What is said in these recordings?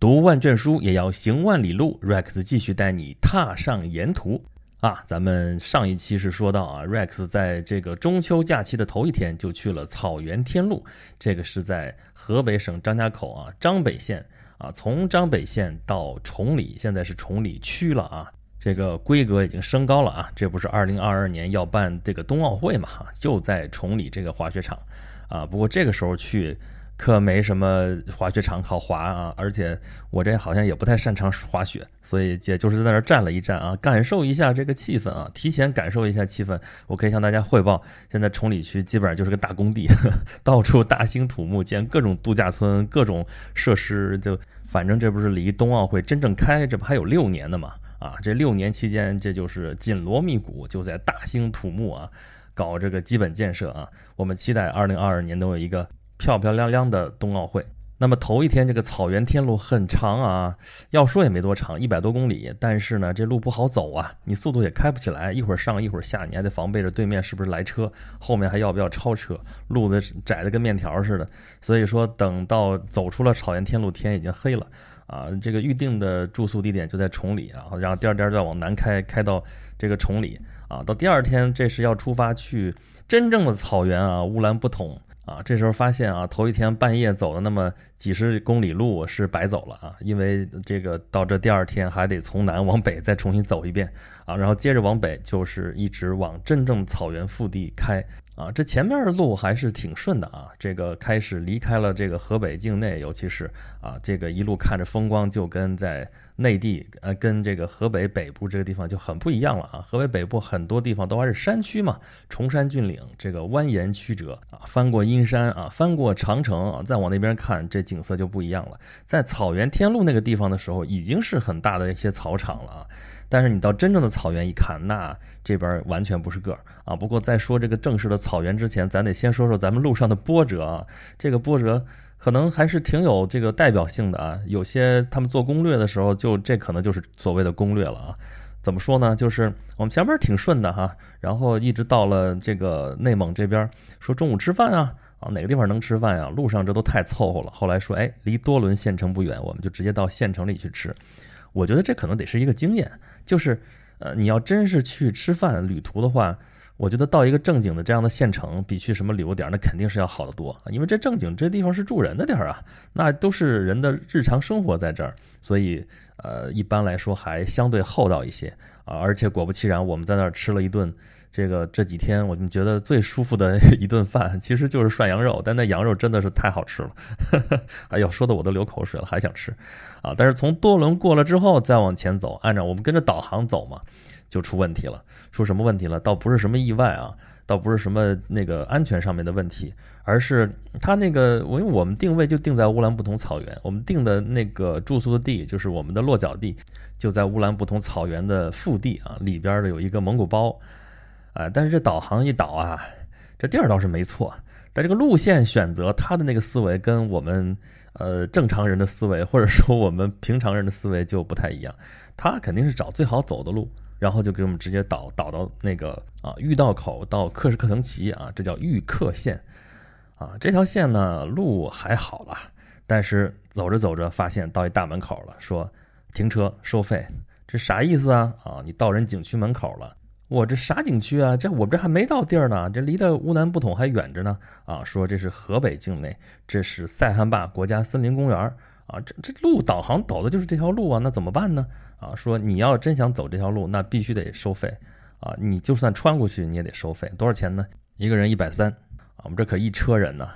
读万卷书也要行万里路，Rex 继续带你踏上沿途啊！咱们上一期是说到啊，Rex 在这个中秋假期的头一天就去了草原天路，这个是在河北省张家口啊张北县啊，从张北县到崇礼，现在是崇礼区了啊。这个规格已经升高了啊！这不是二零二二年要办这个冬奥会嘛？就在崇礼这个滑雪场，啊，不过这个时候去可没什么滑雪场好滑啊，而且我这好像也不太擅长滑雪，所以也就是在那儿站了一站啊，感受一下这个气氛啊，提前感受一下气氛。我可以向大家汇报，现在崇礼区基本上就是个大工地，到处大兴土木，建各种度假村、各种设施，就反正这不是离冬奥会真正开，这不还有六年呢嘛？啊，这六年期间，这就是紧锣密鼓，就在大兴土木啊，搞这个基本建设啊。我们期待二零二二年能有一个漂漂亮亮的冬奥会。那么头一天这个草原天路很长啊，要说也没多长，一百多公里，但是呢，这路不好走啊，你速度也开不起来，一会儿上一会儿下，你还得防备着对面是不是来车，后面还要不要超车，路的窄的跟面条似的。所以说，等到走出了草原天路，天已经黑了。啊，这个预定的住宿地点就在崇礼啊，然后第二天再往南开，开到这个崇礼啊，到第二天这是要出发去真正的草原啊，乌兰布统啊。这时候发现啊，头一天半夜走的那么几十公里路是白走了啊，因为这个到这第二天还得从南往北再重新走一遍啊，然后接着往北就是一直往真正草原腹地开。啊，这前面的路还是挺顺的啊。这个开始离开了这个河北境内，尤其是啊，这个一路看着风光，就跟在内地，呃，跟这个河北北部这个地方就很不一样了啊。河北北部很多地方都还是山区嘛，崇山峻岭，这个蜿蜒曲折啊，翻过阴山啊，翻过长城啊，再往那边看，这景色就不一样了。在草原天路那个地方的时候，已经是很大的一些草场了啊。但是你到真正的草原一看，那这边完全不是个儿啊！不过在说这个正式的草原之前，咱得先说说咱们路上的波折啊。这个波折可能还是挺有这个代表性的啊。有些他们做攻略的时候，就这可能就是所谓的攻略了啊。怎么说呢？就是我们前面挺顺的哈，然后一直到了这个内蒙这边，说中午吃饭啊啊，哪个地方能吃饭呀？路上这都太凑合了。后来说，哎，离多伦县城不远，我们就直接到县城里去吃。我觉得这可能得是一个经验，就是，呃，你要真是去吃饭旅途的话，我觉得到一个正经的这样的县城，比去什么旅游点那肯定是要好得多，因为这正经这地方是住人的地儿啊，那都是人的日常生活在这儿，所以，呃，一般来说还相对厚道一些啊，而且果不其然，我们在那儿吃了一顿。这个这几天我们觉得最舒服的 一顿饭，其实就是涮羊肉，但那羊肉真的是太好吃了，哎呦，说的我都流口水了，还想吃啊！但是从多伦过了之后，再往前走，按照我们跟着导航走嘛，就出问题了。出什么问题了？倒不是什么意外啊，倒不是什么那个安全上面的问题，而是他那个，因为我们定位就定在乌兰布统草原，我们定的那个住宿的地，就是我们的落脚地，就在乌兰布统草原的腹地啊，里边的有一个蒙古包。啊，但是这导航一导啊，这地儿倒是没错，但这个路线选择，他的那个思维跟我们呃正常人的思维，或者说我们平常人的思维就不太一样。他肯定是找最好走的路，然后就给我们直接导导到那个啊御道口到克什克腾旗啊，这叫御克线啊。这条线呢路还好了，但是走着走着发现到一大门口了，说停车收费，这啥意思啊？啊，你到人景区门口了。我这啥景区啊？这我这还没到地儿呢，这离的乌兰布统还远着呢。啊，说这是河北境内，这是塞罕坝国家森林公园啊。这这路导航导的就是这条路啊，那怎么办呢？啊，说你要真想走这条路，那必须得收费啊。你就算穿过去，你也得收费，多少钱呢？一个人一百三啊。我们这可一车人呢，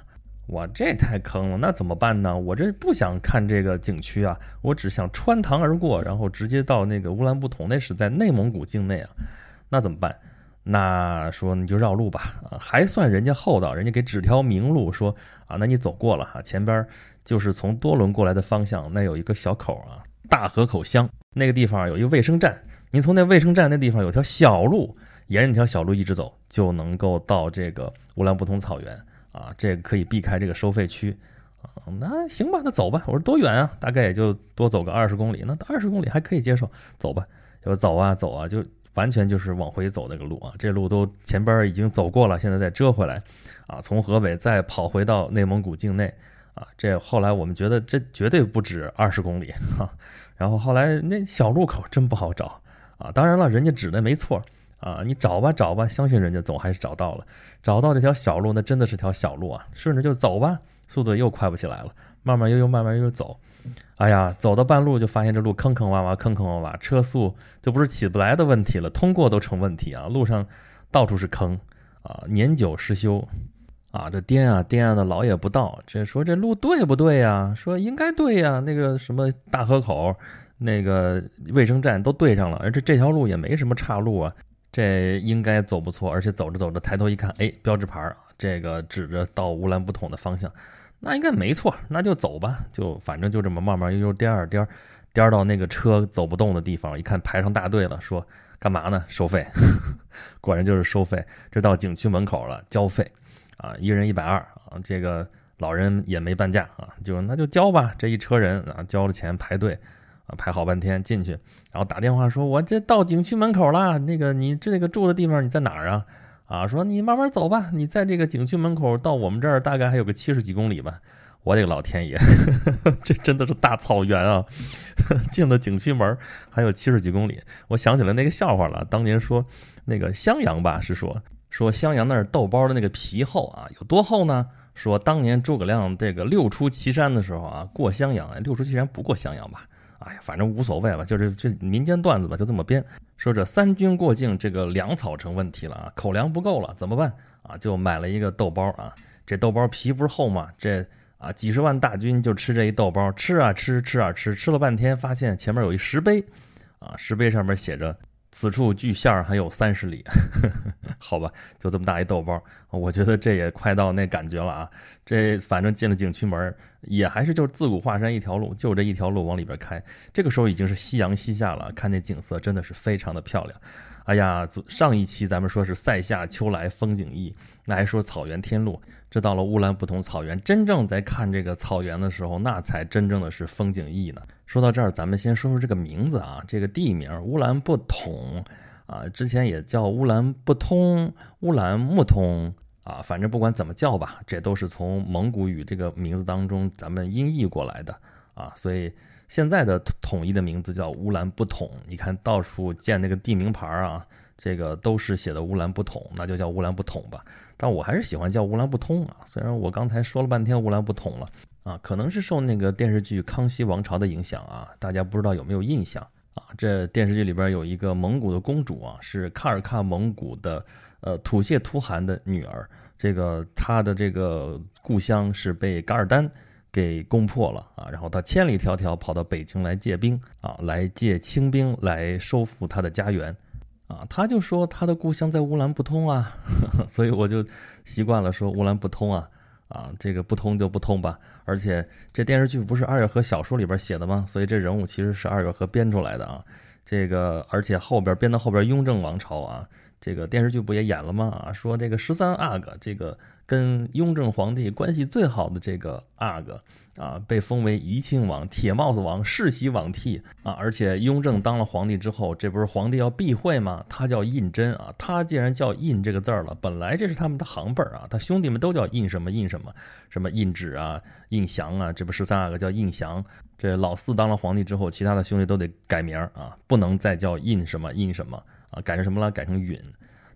哇，这太坑了。那怎么办呢？我这不想看这个景区啊，我只想穿堂而过，然后直接到那个乌兰布统，那是在内蒙古境内啊。那怎么办？那说你就绕路吧，啊，还算人家厚道，人家给指条明路，说啊，那你走过了哈，前边就是从多伦过来的方向，那有一个小口啊，大河口乡那个地方有一个卫生站，您从那卫生站那地方有条小路，沿着那条小路一直走，就能够到这个乌兰布通草原啊，这个可以避开这个收费区啊。那行吧，那走吧。我说多远啊？大概也就多走个二十公里，那二十公里还可以接受，走吧。就走啊走啊，就。完全就是往回走那个路啊，这路都前边已经走过了，现在再折回来，啊，从河北再跑回到内蒙古境内，啊，这后来我们觉得这绝对不止二十公里哈。然后后来那小路口真不好找啊，当然了，人家指的没错啊，你找吧找吧，相信人家总还是找到了。找到这条小路，那真的是条小路啊，顺着就走吧，速度又快不起来了，慢慢悠悠，慢慢悠悠走。哎呀，走到半路就发现这路坑坑洼洼，坑坑洼洼，车速就不是起不来的问题了，通过都成问题啊，路上到处是坑啊，年久失修。啊，这颠啊颠啊的，老也不到。这说这路对不对呀？说应该对呀。那个什么大河口，那个卫生站都对上了，而且这条路也没什么岔路啊。这应该走不错。而且走着走着，抬头一看，哎，标志牌这个指着到乌兰布统的方向，那应该没错。那就走吧，就反正就这么慢慢悠悠颠儿颠儿颠儿到那个车走不动的地方，一看排上大队了，说干嘛呢？收费，果然就是收费。这到景区门口了，交费。啊，一人一百二啊，这个老人也没半价啊，就那就交吧。这一车人啊，交了钱排队啊，排好半天进去，然后打电话说：“我这到景区门口了，那个你这个住的地方你在哪儿啊？”啊，说你慢慢走吧，你在这个景区门口到我们这儿大概还有个七十几公里吧。我的个老天爷，这真的是大草原啊！进了景区门还有七十几公里，我想起来那个笑话了，当年说那个襄阳吧，是说。说襄阳那儿豆包的那个皮厚啊，有多厚呢？说当年诸葛亮这个六出祁山的时候啊，过襄阳，六出祁山不过襄阳吧？哎呀，反正无所谓吧，就是这民间段子吧，就这么编。说这三军过境，这个粮草成问题了啊，口粮不够了，怎么办啊？就买了一个豆包啊，这豆包皮不是厚吗？这啊几十万大军就吃这一豆包，吃啊吃，吃啊吃，吃了半天，发现前面有一石碑，啊，石碑上面写着。此处距县还有三十里呵呵，好吧，就这么大一豆包，我觉得这也快到那感觉了啊。这反正进了景区门，也还是就是自古华山一条路，就这一条路往里边开。这个时候已经是夕阳西下了，看那景色真的是非常的漂亮。哎呀，上一期咱们说是塞下秋来风景异，那还说草原天路。这到了乌兰布统草原，真正在看这个草原的时候，那才真正的是风景异呢。说到这儿，咱们先说说这个名字啊，这个地名乌兰布统啊，之前也叫乌兰布通、乌兰木通啊，反正不管怎么叫吧，这都是从蒙古语这个名字当中咱们音译过来的啊，所以现在的统一的名字叫乌兰布统。你看到处建那个地名牌啊。这个都是写的乌兰布统，那就叫乌兰布统吧。但我还是喜欢叫乌兰布通啊。虽然我刚才说了半天乌兰布统了啊，可能是受那个电视剧《康熙王朝》的影响啊。大家不知道有没有印象啊？这电视剧里边有一个蒙古的公主啊，是喀尔喀蒙古的呃吐谢图汗的女儿。这个她的这个故乡是被噶尔丹给攻破了啊，然后她千里迢迢跑到北京来借兵啊，来借清兵来收复她的家园。啊，他就说他的故乡在乌兰布通啊，所以我就习惯了说乌兰布通啊，啊，这个不通就不通吧。而且这电视剧不是二月河小说里边写的吗？所以这人物其实是二月河编出来的啊。这个而且后边编到后边雍正王朝啊，这个电视剧不也演了吗？啊，说这个十三阿哥这个。跟雍正皇帝关系最好的这个阿哥啊，被封为怡亲王、铁帽子王、世袭罔替啊。而且雍正当了皇帝之后，这不是皇帝要避讳吗？他叫胤禛啊。他既然叫胤这个字儿了，本来这是他们的行辈儿啊。他兄弟们都叫胤什么胤什么，什么胤祉啊、胤祥啊。这不十三阿哥叫胤祥。这老四当了皇帝之后，其他的兄弟都得改名儿啊，不能再叫胤什么胤什么啊，改成什么了？改成允。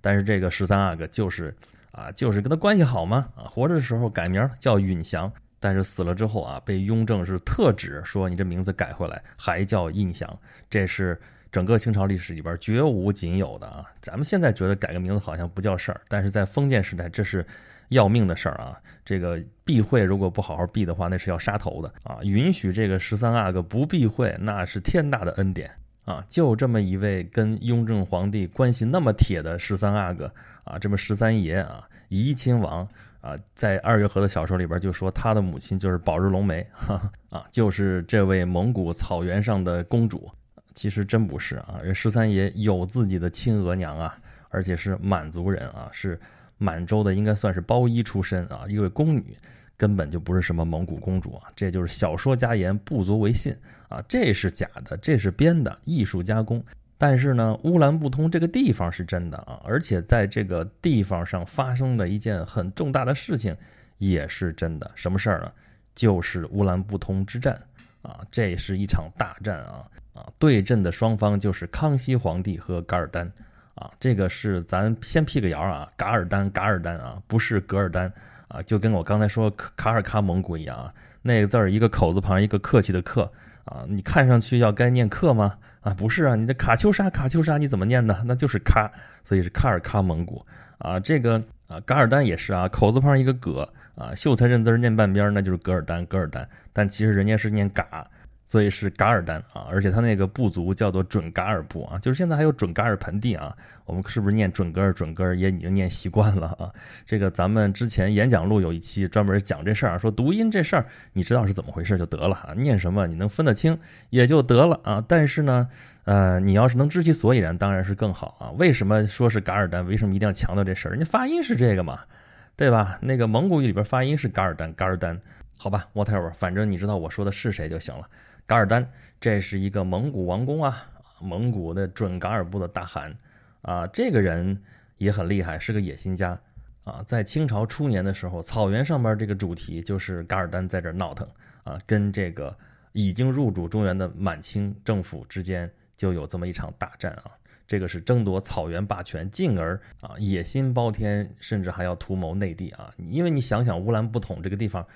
但是这个十三阿哥就是。啊，就是跟他关系好嘛。啊，活着的时候改名叫允祥，但是死了之后啊，被雍正是特指说你这名字改回来，还叫胤祥。这是整个清朝历史里边绝无仅有的啊。咱们现在觉得改个名字好像不叫事儿，但是在封建时代这是要命的事儿啊。这个避讳如果不好好避的话，那是要杀头的啊。允许这个十三阿哥不避讳，那是天大的恩典。啊，就这么一位跟雍正皇帝关系那么铁的十三阿哥啊，这么十三爷啊，怡亲王啊，在二月河的小说里边就说他的母亲就是宝日龙梅，哈哈啊，就是这位蒙古草原上的公主。其实真不是啊，人十三爷有自己的亲额娘啊，而且是满族人啊，是满洲的，应该算是包衣出身啊，一位宫女。根本就不是什么蒙古公主啊，这就是小说家言，不足为信啊，这是假的，这是编的，艺术加工。但是呢，乌兰布通这个地方是真的啊，而且在这个地方上发生的一件很重大的事情也是真的。什么事儿呢？就是乌兰布通之战啊，这是一场大战啊啊，对阵的双方就是康熙皇帝和噶尔丹啊，这个是咱先辟个谣啊，噶尔丹噶尔丹啊，不是噶尔丹啊，就跟我刚才说卡尔喀蒙古一样啊，那个字儿一个口字旁一个客气的客。啊，你看上去要该念克吗？啊，不是啊，你的卡秋莎，卡秋莎你怎么念呢？那就是喀，所以是喀尔喀蒙古啊。这个啊，噶尔丹也是啊，口字旁一个葛啊，秀才认字念半边，那就是噶尔丹，噶尔丹。但其实人家是念嘎。所以是噶尔丹啊，而且他那个部族叫做准噶尔部啊，就是现在还有准噶尔盆地啊。我们是不是念准噶尔？准噶尔也已经念习惯了啊。这个咱们之前演讲录有一期专门讲这事儿啊，说读音这事儿，你知道是怎么回事就得了啊。念什么你能分得清也就得了啊。但是呢，呃，你要是能知其所以然，当然是更好啊。为什么说是噶尔丹？为什么一定要强调这事儿？人家发音是这个嘛，对吧？那个蒙古语里边发音是噶尔丹，噶尔丹。好吧，whatever，反正你知道我说的是谁就行了。噶尔丹，这是一个蒙古王公啊，蒙古的准噶尔部的大汗啊，这个人也很厉害，是个野心家啊。在清朝初年的时候，草原上边这个主题就是噶尔丹在这闹腾啊，跟这个已经入主中原的满清政府之间就有这么一场大战啊。这个是争夺草原霸权，进而啊野心包天，甚至还要图谋内地啊。因为你想想乌兰布统这个地方，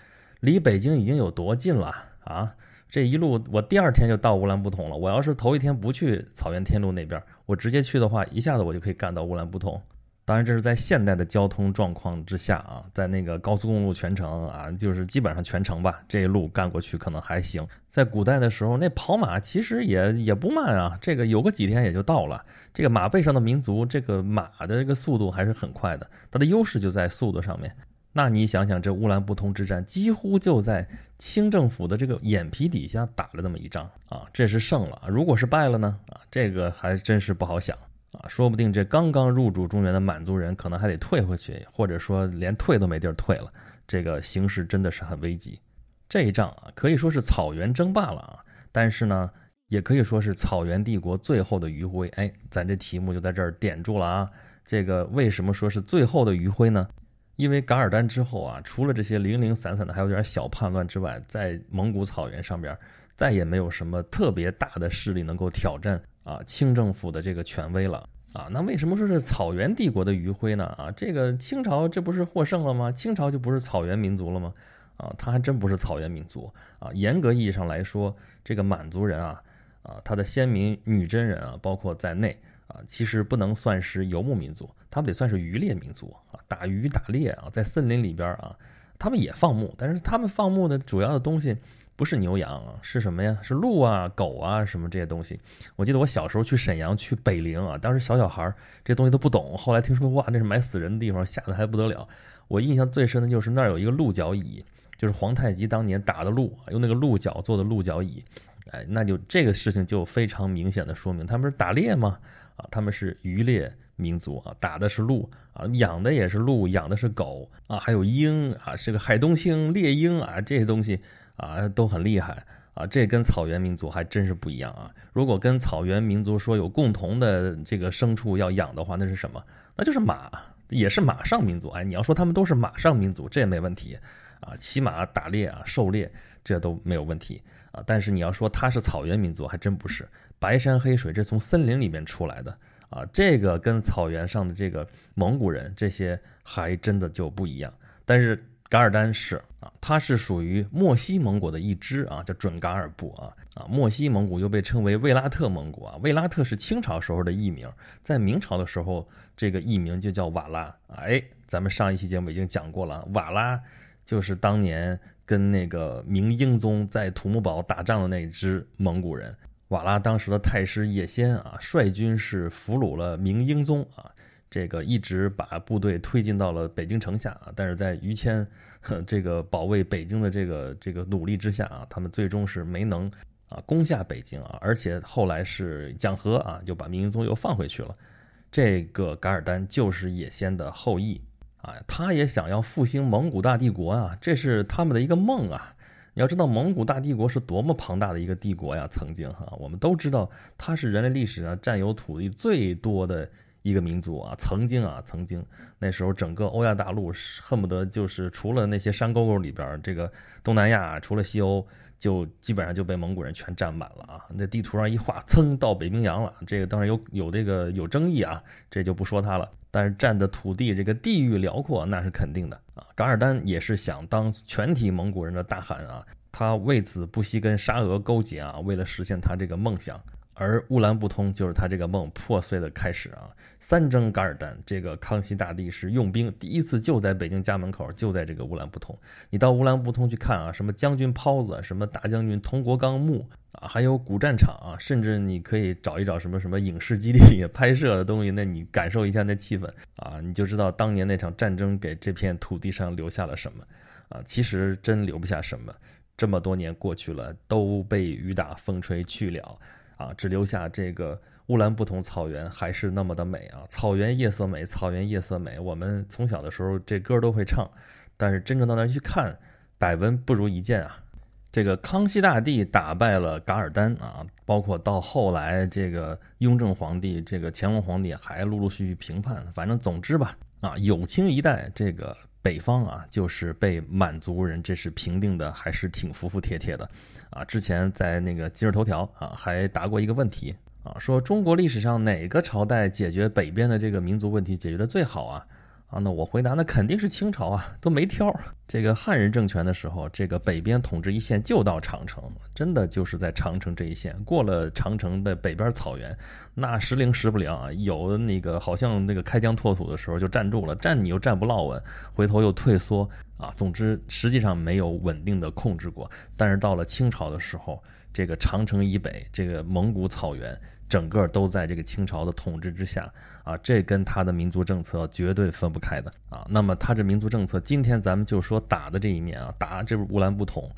离北京已经有多近了啊？这一路我第二天就到乌兰布统了。我要是头一天不去草原天路那边，我直接去的话，一下子我就可以干到乌兰布统。当然，这是在现代的交通状况之下啊，在那个高速公路全程啊，就是基本上全程吧，这一路干过去可能还行。在古代的时候，那跑马其实也也不慢啊，这个有个几天也就到了。这个马背上的民族，这个马的这个速度还是很快的，它的优势就在速度上面。那你想想，这乌兰布通之战几乎就在清政府的这个眼皮底下打了这么一仗啊，这是胜了。如果是败了呢？啊，这个还真是不好想啊，说不定这刚刚入主中原的满族人可能还得退回去，或者说连退都没地儿退了。这个形势真的是很危急。这一仗啊，可以说是草原争霸了啊，但是呢，也可以说是草原帝国最后的余晖。哎，咱这题目就在这儿点住了啊。这个为什么说是最后的余晖呢？因为噶尔丹之后啊，除了这些零零散散的，还有点小叛乱之外，在蒙古草原上边，再也没有什么特别大的势力能够挑战啊清政府的这个权威了啊。那为什么说是草原帝国的余晖呢？啊，这个清朝这不是获胜了吗？清朝就不是草原民族了吗？啊，他还真不是草原民族啊。严格意义上来说，这个满族人啊，啊，他的先民女真人啊，包括在内。啊，其实不能算是游牧民族，他们得算是渔猎民族啊，打鱼打猎啊，在森林里边啊，他们也放牧，但是他们放牧的主要的东西不是牛羊，是什么呀？是鹿啊、狗啊什么这些东西。我记得我小时候去沈阳、去北陵啊，当时小小孩儿这东西都不懂，后来听说哇，那是埋死人的地方，吓得还不得了。我印象最深的就是那儿有一个鹿角椅，就是皇太极当年打的鹿，用那个鹿角做的鹿角椅。哎，那就这个事情就非常明显的说明，他们是打猎吗？啊，他们是渔猎民族啊，打的是鹿啊，养的也是鹿，养的是狗啊，还有鹰啊，是个海东青、猎鹰啊，这些东西啊都很厉害啊。这跟草原民族还真是不一样啊。如果跟草原民族说有共同的这个牲畜要养的话，那是什么？那就是马，也是马上民族。哎，你要说他们都是马上民族，这也没问题啊，骑马打猎啊，狩猎这都没有问题。啊，但是你要说他是草原民族，还真不是。白山黑水，这从森林里面出来的啊，这个跟草原上的这个蒙古人这些还真的就不一样。但是噶尔丹是啊，他是属于漠西蒙古的一支啊，叫准噶尔部啊啊。漠西蒙古又被称为卫拉特蒙古啊，卫拉特是清朝时候的艺名，在明朝的时候这个艺名就叫瓦拉。哎，咱们上一期节目已经讲过了，瓦拉就是当年。跟那个明英宗在土木堡打仗的那支蒙古人，瓦剌当时的太师叶先啊，率军是俘虏了明英宗啊，这个一直把部队推进到了北京城下啊，但是在于谦这个保卫北京的这个这个努力之下啊，他们最终是没能啊攻下北京啊，而且后来是讲和啊，就把明英宗又放回去了。这个噶尔丹就是叶先的后裔。啊，他也想要复兴蒙古大帝国啊，这是他们的一个梦啊。你要知道，蒙古大帝国是多么庞大的一个帝国呀！曾经哈，我们都知道，它是人类历史上占有土地最多的一个民族啊，曾经啊，曾经那时候整个欧亚大陆恨不得就是除了那些山沟沟里边，这个东南亚除了西欧，就基本上就被蒙古人全占满了啊。那地图上一画，噌到北冰洋了。这个当然有有这个有争议啊，这就不说它了。但是占的土地这个地域辽阔，那是肯定的啊。噶尔丹也是想当全体蒙古人的大汗啊，他为此不惜跟沙俄勾结啊，为了实现他这个梦想。而乌兰布通就是他这个梦破碎的开始啊！三征噶尔丹，这个康熙大帝是用兵第一次就在北京家门口，就在这个乌兰布通。你到乌兰布通去看啊，什么将军袍子，什么大将军佟国纲墓啊，还有古战场啊，甚至你可以找一找什么什么影视基地拍摄的东西，那你感受一下那气氛啊，你就知道当年那场战争给这片土地上留下了什么啊！其实真留不下什么，这么多年过去了，都被雨打风吹去了。啊，只留下这个乌兰布统草原还是那么的美啊！草原夜色美，草原夜色美。我们从小的时候这歌都会唱，但是真正到那儿去看，百闻不如一见啊！这个康熙大帝打败了噶尔丹啊，包括到后来这个雍正皇帝、这个乾隆皇帝还陆陆续续平叛。反正总之吧，啊，永清一代这个北方啊，就是被满族人这是平定的，还是挺服服帖帖的。啊，之前在那个今日头条啊，还答过一个问题啊，说中国历史上哪个朝代解决北边的这个民族问题解决的最好啊？啊，那我回答，那肯定是清朝啊，都没挑。这个汉人政权的时候，这个北边统治一线就到长城，真的就是在长城这一线。过了长城的北边草原，那时灵时不灵啊，有的那个好像那个开疆拓土的时候就站住了，站你又站不落稳，回头又退缩啊。总之，实际上没有稳定的控制过。但是到了清朝的时候，这个长城以北，这个蒙古草原。整个都在这个清朝的统治之下啊，这跟他的民族政策绝对分不开的啊。那么他这民族政策，今天咱们就说打的这一面啊，打这乌兰布统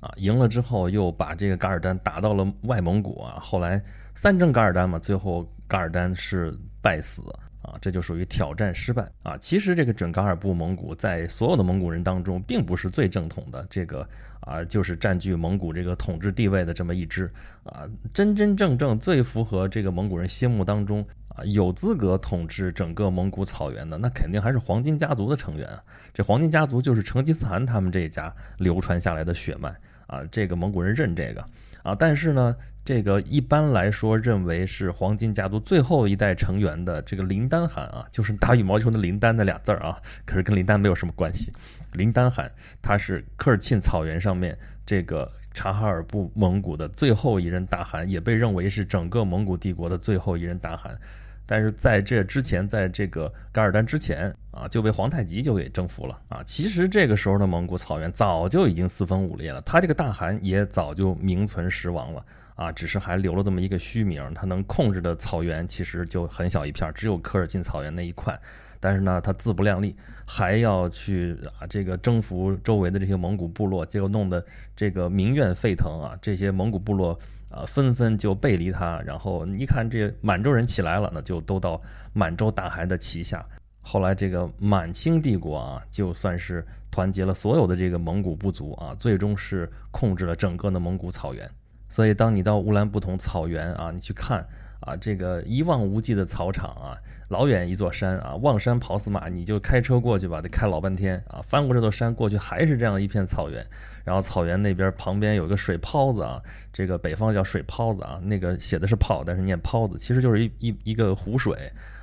啊，赢了之后又把这个噶尔丹打到了外蒙古啊，后来三征噶尔丹嘛，最后噶尔丹是败死。啊，这就属于挑战失败啊！其实这个准噶尔部蒙古在所有的蒙古人当中，并不是最正统的，这个啊，就是占据蒙古这个统治地位的这么一支啊，真真正正最符合这个蒙古人心目当中啊，有资格统治整个蒙古草原的，那肯定还是黄金家族的成员啊。这黄金家族就是成吉思汗他们这一家流传下来的血脉啊，这个蒙古人认这个啊，但是呢。这个一般来说认为是黄金家族最后一代成员的这个林丹汗啊，就是打羽毛球的林丹那俩字儿啊，可是跟林丹没有什么关系。林丹汗他是科尔沁草原上面这个察哈尔部蒙古的最后一任大汗，也被认为是整个蒙古帝国的最后一任大汗。但是在这之前，在这个噶尔丹之前啊，就被皇太极就给征服了啊。其实这个时候的蒙古草原早就已经四分五裂了，他这个大汗也早就名存实亡了。啊，只是还留了这么一个虚名，他能控制的草原其实就很小一片，只有科尔沁草原那一块。但是呢，他自不量力，还要去啊这个征服周围的这些蒙古部落，结果弄得这个民怨沸腾啊，这些蒙古部落啊纷纷就背离他。然后一看这满洲人起来了，那就都到满洲大汗的旗下。后来这个满清帝国啊，就算是团结了所有的这个蒙古部族啊，最终是控制了整个的蒙古草原。所以，当你到乌兰布统草原啊，你去看啊，这个一望无际的草场啊，老远一座山啊，望山跑死马，你就开车过去吧，得开老半天啊。翻过这座山过去，还是这样一片草原，然后草原那边旁边有个水泡子啊，这个北方叫水泡子啊，那个写的是泡，但是念泡子，其实就是一一一个湖水。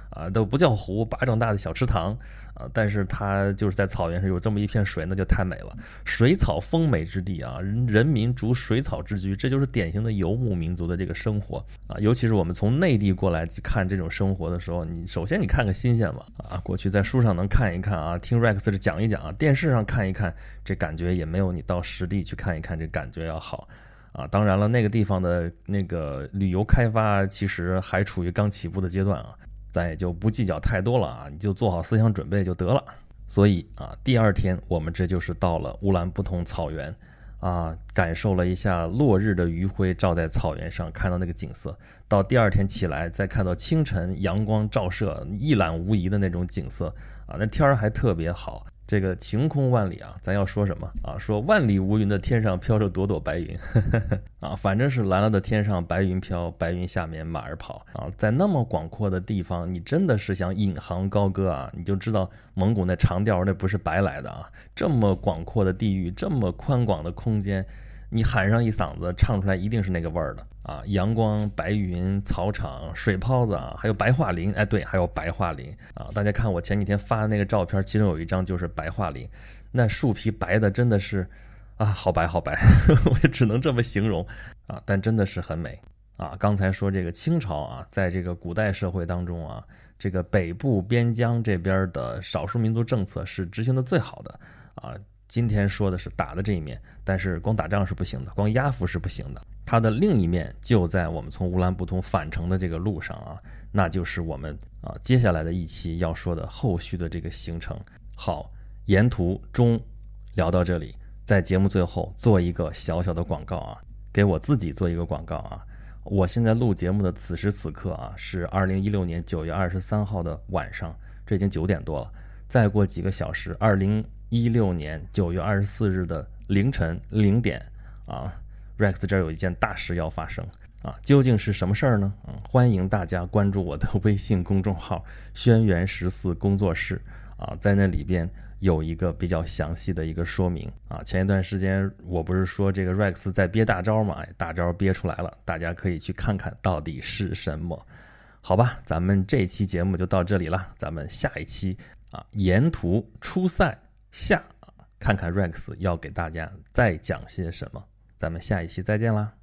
啊，都不叫湖，巴掌大的小池塘啊，但是它就是在草原上有这么一片水，那就太美了。水草丰美之地啊，人民逐水草之居，这就是典型的游牧民族的这个生活啊。尤其是我们从内地过来去看这种生活的时候，你首先你看个新鲜嘛啊，过去在书上能看一看啊，听 Rex 讲一讲啊，电视上看一看，这感觉也没有你到实地去看一看这感觉要好啊。当然了，那个地方的那个旅游开发其实还处于刚起步的阶段啊。咱也就不计较太多了啊，你就做好思想准备就得了。所以啊，第二天我们这就是到了乌兰布统草原，啊，感受了一下落日的余晖照在草原上，看到那个景色。到第二天起来，再看到清晨阳光照射，一览无遗的那种景色啊，那天儿还特别好。这个晴空万里啊，咱要说什么啊？说万里无云的天上飘着朵朵白云呵呵 啊，反正是蓝蓝的天上白云飘，白云下面马儿跑啊。在那么广阔的地方，你真的是想引吭高歌啊，你就知道蒙古那长调那不是白来的啊。这么广阔的地域，这么宽广的空间。你喊上一嗓子，唱出来一定是那个味儿的啊！阳光、白云、草场、水泡子啊，还有白桦林，哎，对，还有白桦林啊！大家看我前几天发的那个照片，其中有一张就是白桦林，那树皮白的真的是啊，好白好白，我也只能这么形容啊！但真的是很美啊！刚才说这个清朝啊，在这个古代社会当中啊，这个北部边疆这边的少数民族政策是执行的最好的啊。今天说的是打的这一面，但是光打仗是不行的，光压服是不行的。它的另一面就在我们从乌兰布通返程的这个路上啊，那就是我们啊接下来的一期要说的后续的这个行程。好，沿途中聊到这里，在节目最后做一个小小的广告啊，给我自己做一个广告啊。我现在录节目的此时此刻啊，是二零一六年九月二十三号的晚上，这已经九点多了。再过几个小时，二零。一六年九月二十四日的凌晨零点啊，Rex 这儿有一件大事要发生啊，究竟是什么事儿呢？嗯，欢迎大家关注我的微信公众号“轩辕十四工作室”啊，在那里边有一个比较详细的一个说明啊。前一段时间我不是说这个 Rex 在憋大招嘛，大招憋出来了，大家可以去看看到底是什么？好吧，咱们这期节目就到这里了，咱们下一期啊，沿途出塞。下看看 Rex 要给大家再讲些什么，咱们下一期再见啦。